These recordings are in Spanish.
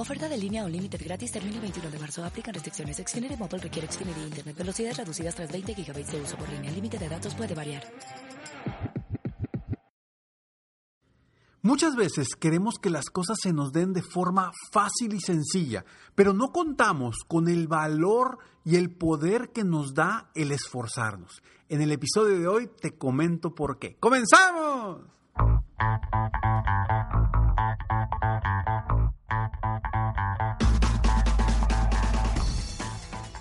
Oferta de línea Unlimited gratis termina el 21 de marzo. Aplican restricciones. Xfinity Mobile requiere Xfinity Internet. Velocidades reducidas tras 20 GB de uso por línea. El límite de datos puede variar. Muchas veces queremos que las cosas se nos den de forma fácil y sencilla, pero no contamos con el valor y el poder que nos da el esforzarnos. En el episodio de hoy te comento por qué. ¡Comenzamos!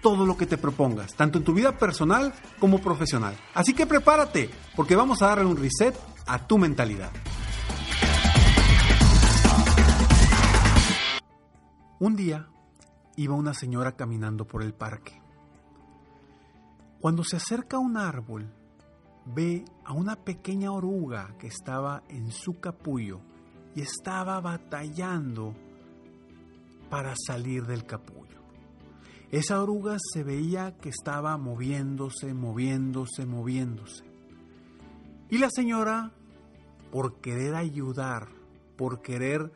todo lo que te propongas, tanto en tu vida personal como profesional. Así que prepárate, porque vamos a darle un reset a tu mentalidad. Un día iba una señora caminando por el parque. Cuando se acerca a un árbol, ve a una pequeña oruga que estaba en su capullo y estaba batallando para salir del capullo. Esa oruga se veía que estaba moviéndose, moviéndose, moviéndose. Y la señora, por querer ayudar, por querer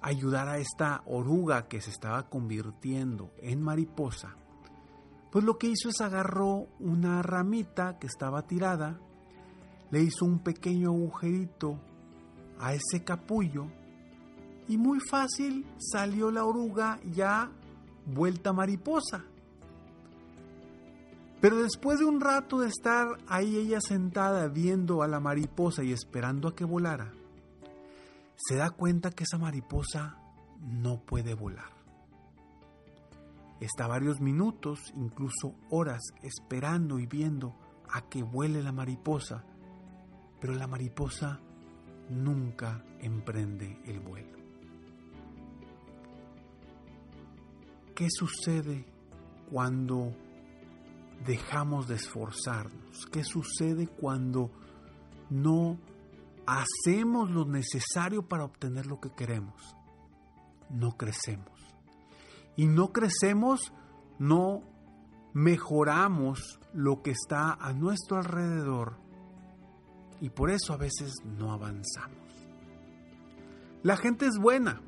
ayudar a esta oruga que se estaba convirtiendo en mariposa, pues lo que hizo es agarró una ramita que estaba tirada, le hizo un pequeño agujerito a ese capullo y muy fácil salió la oruga ya vuelta mariposa. Pero después de un rato de estar ahí ella sentada viendo a la mariposa y esperando a que volara, se da cuenta que esa mariposa no puede volar. Está varios minutos, incluso horas, esperando y viendo a que vuele la mariposa, pero la mariposa nunca emprende el vuelo. ¿Qué sucede cuando dejamos de esforzarnos? ¿Qué sucede cuando no hacemos lo necesario para obtener lo que queremos? No crecemos. Y no crecemos, no mejoramos lo que está a nuestro alrededor. Y por eso a veces no avanzamos. La gente es buena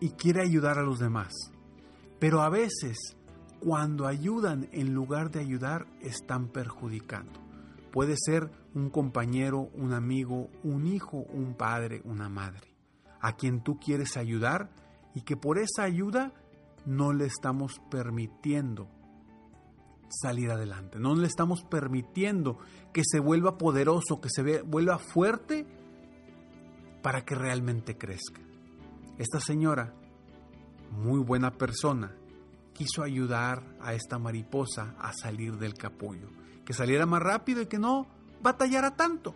y quiere ayudar a los demás pero a veces, cuando ayudan en lugar de ayudar, están perjudicando. Puede ser un compañero, un amigo, un hijo, un padre, una madre, a quien tú quieres ayudar y que por esa ayuda no le estamos permitiendo salir adelante, no le estamos permitiendo que se vuelva poderoso, que se vuelva fuerte para que realmente crezca. Esta señora muy buena persona, quiso ayudar a esta mariposa a salir del capullo, que saliera más rápido y que no batallara tanto.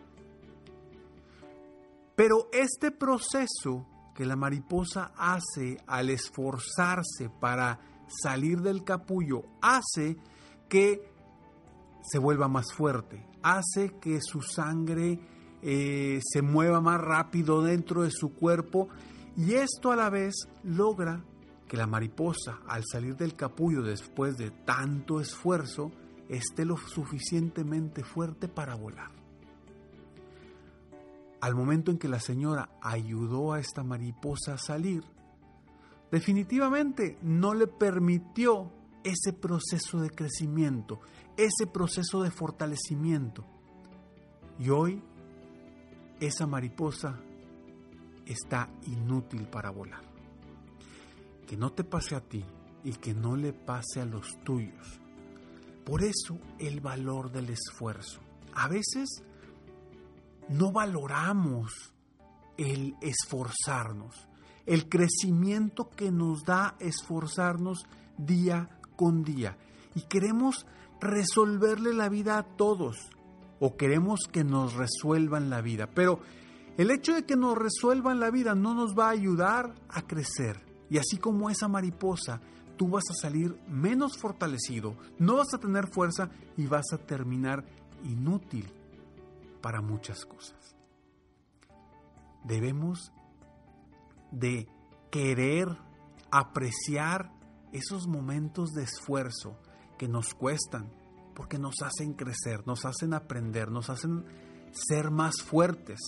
Pero este proceso que la mariposa hace al esforzarse para salir del capullo hace que se vuelva más fuerte, hace que su sangre eh, se mueva más rápido dentro de su cuerpo y esto a la vez logra que la mariposa, al salir del capullo después de tanto esfuerzo, esté lo suficientemente fuerte para volar. al momento en que la señora ayudó a esta mariposa a salir, definitivamente no le permitió ese proceso de crecimiento, ese proceso de fortalecimiento. Y hoy esa mariposa está inútil para volar. Que no te pase a ti y que no le pase a los tuyos. Por eso el valor del esfuerzo. A veces no valoramos el esforzarnos, el crecimiento que nos da esforzarnos día con día. Y queremos resolverle la vida a todos o queremos que nos resuelvan la vida. Pero el hecho de que nos resuelvan la vida no nos va a ayudar a crecer. Y así como esa mariposa, tú vas a salir menos fortalecido, no vas a tener fuerza y vas a terminar inútil para muchas cosas. Debemos de querer apreciar esos momentos de esfuerzo que nos cuestan, porque nos hacen crecer, nos hacen aprender, nos hacen ser más fuertes.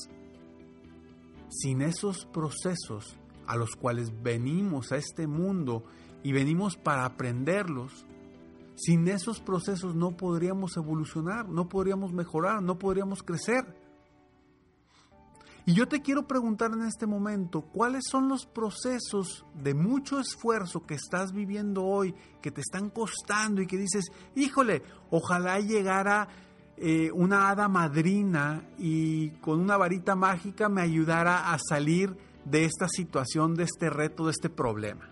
Sin esos procesos a los cuales venimos a este mundo y venimos para aprenderlos, sin esos procesos no podríamos evolucionar, no podríamos mejorar, no podríamos crecer. Y yo te quiero preguntar en este momento, ¿cuáles son los procesos de mucho esfuerzo que estás viviendo hoy, que te están costando y que dices, híjole, ojalá llegara eh, una hada madrina y con una varita mágica me ayudara a salir de esta situación, de este reto, de este problema?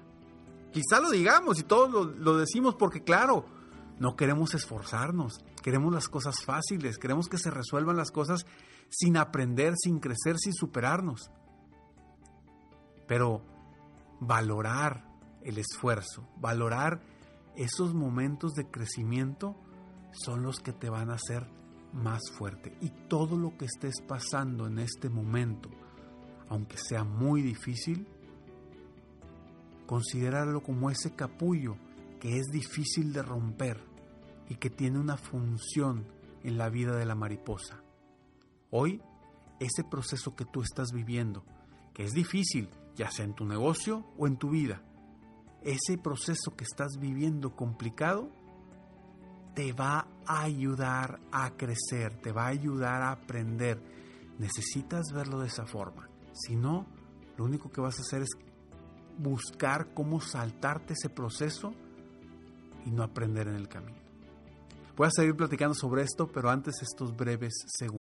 Quizá lo digamos y todos lo, decimos porque claro, no queremos esforzarnos, queremos las cosas fáciles, queremos que se resuelvan las cosas sin aprender, sin crecer, sin superarnos. Pero valorar el esfuerzo, valorar esos momentos de crecimiento son los que te van a hacer más fuerte. Y todo lo que estés pasando en este momento, aunque sea muy difícil, considerarlo como ese capullo que es difícil de romper y que tiene una función en la vida de la mariposa. Hoy, ese proceso que tú estás viviendo, que es difícil, ya sea en tu negocio o en tu vida, ese proceso que estás viviendo complicado, te va a ayudar a crecer, te va a ayudar a aprender. Necesitas verlo de esa forma. Si no, lo único que vas a hacer es buscar cómo saltarte ese proceso y no aprender en el camino. Voy a seguir platicando sobre esto, pero antes estos breves segundos.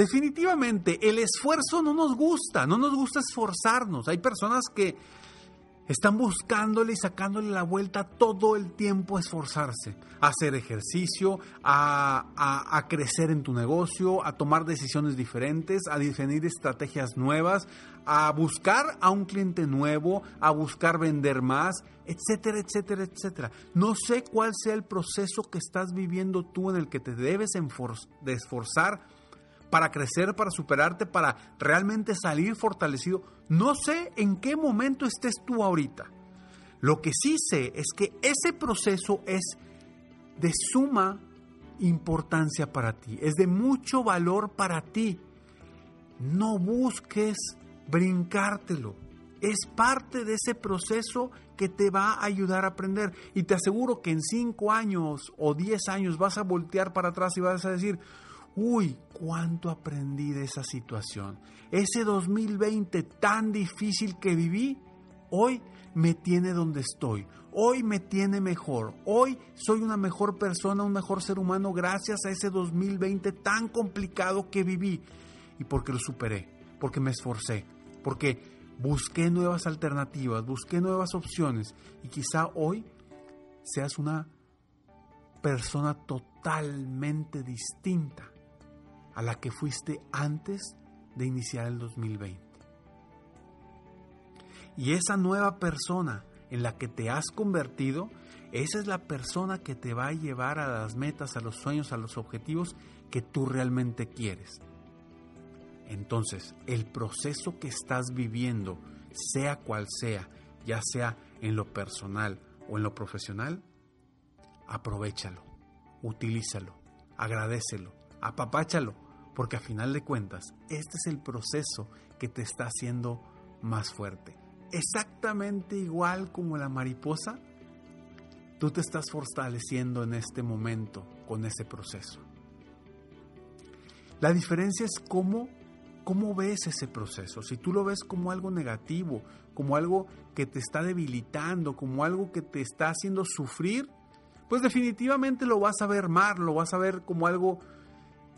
Definitivamente, el esfuerzo no nos gusta, no nos gusta esforzarnos. Hay personas que están buscándole y sacándole la vuelta todo el tiempo a esforzarse, a hacer ejercicio, a, crecer en tu negocio, a tomar decisiones diferentes, a definir estrategias nuevas, a buscar a un cliente nuevo, a buscar vender más, etcétera, etcétera, etcétera. No sé cuál sea el proceso que estás viviendo tú en el que te debes de esforzar para crecer, para superarte, para realmente salir fortalecido. No sé en qué momento estés tú ahorita. Lo que sí sé es que ese proceso es de suma importancia para ti, es de mucho valor para ti. No busques brincártelo. Es parte de ese proceso que te va a ayudar a aprender. Y te aseguro que en 5 años o 10 años vas a voltear para atrás y vas a decir, uy, cuánto aprendí de esa situación. Ese 2020 tan difícil que viví, hoy me tiene donde estoy. Hoy me tiene mejor. Hoy soy una mejor persona, un mejor ser humano gracias a ese 2020 tan complicado que viví. Y porque lo superé, porque me esforcé, porque busqué nuevas alternativas, busqué nuevas opciones. Y quizá hoy seas una persona totalmente distinta a la que fuiste antes de iniciar el 2020. Y esa nueva persona en la que te has convertido, esa es la persona que te va a llevar a las metas, a los sueños, a los objetivos que tú realmente quieres. Entonces, el proceso que estás viviendo, sea cual sea, ya sea en lo personal o en lo profesional, aprovechalo, utilízalo, agradecelo, apapáchalo, porque a final de cuentas, este es el proceso que te está haciendo más fuerte. Exactamente igual como la mariposa, tú te estás fortaleciendo en este momento con ese proceso. La diferencia es cómo, cómo ves ese proceso. Si tú lo ves como algo negativo, como algo que te está debilitando, como algo que te está haciendo sufrir, pues definitivamente lo vas a ver mal, lo vas a ver como algo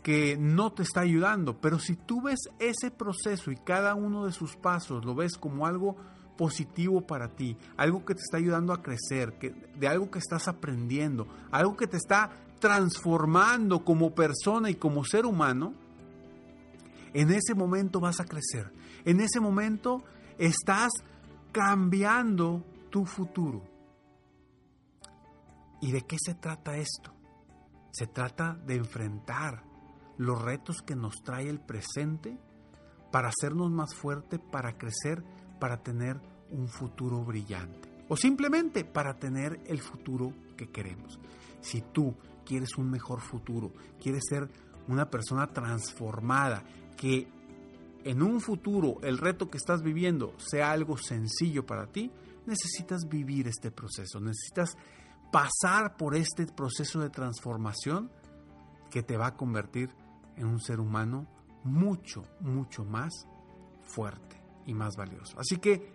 que no te está ayudando. Pero si tú ves ese proceso y cada uno de sus pasos lo ves como algo positivo para ti, algo que te está ayudando a crecer, que, de algo que estás aprendiendo, algo que te está transformando como persona y como ser humano, en ese momento vas a crecer. En ese momento estás cambiando tu futuro. ¿Y de qué se trata esto? Se trata de enfrentar los retos que nos trae el presente para hacernos más fuerte, para crecer, para tener un futuro brillante o simplemente para tener el futuro que queremos. Si tú quieres un mejor futuro, quieres ser una persona transformada, que en un futuro el reto que estás viviendo sea algo sencillo para ti, necesitas vivir este proceso, necesitas pasar por este proceso de transformación que te va a convertir en un ser humano mucho, mucho más fuerte y más valioso. Así que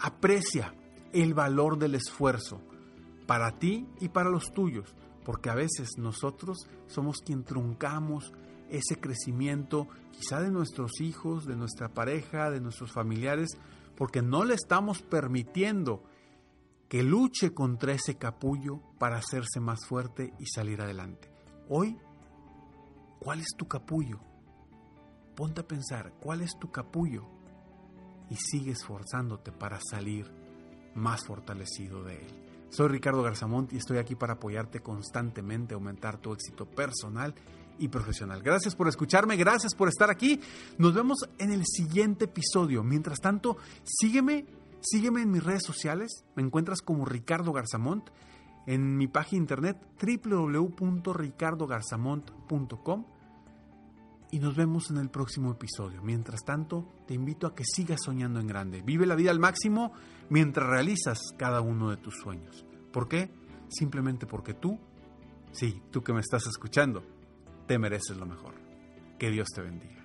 aprecia el valor del esfuerzo para ti y para los tuyos, porque a veces nosotros somos quien truncamos ese crecimiento quizá de nuestros hijos, de nuestra pareja, de nuestros familiares, porque no le estamos permitiendo que luche contra ese capullo para hacerse más fuerte y salir adelante. Hoy ¿Cuál es tu capullo? Ponte a pensar, ¿cuál es tu capullo? Y sigue esforzándote para salir más fortalecido de él. Soy Ricardo Garzamont y estoy aquí para apoyarte constantemente, aumentar tu éxito personal y profesional. Gracias por escucharme, gracias por estar aquí. Nos vemos en el siguiente episodio. Mientras tanto, sígueme, sígueme en mis redes sociales. Me encuentras como Ricardo Garzamont en mi página internet www.ricardogarzamont.com y nos vemos en el próximo episodio. Mientras tanto, te invito a que sigas soñando en grande. Vive la vida al máximo mientras realizas cada uno de tus sueños. ¿Por qué? Simplemente porque tú, sí, tú que me estás escuchando, te mereces lo mejor. Que Dios te bendiga.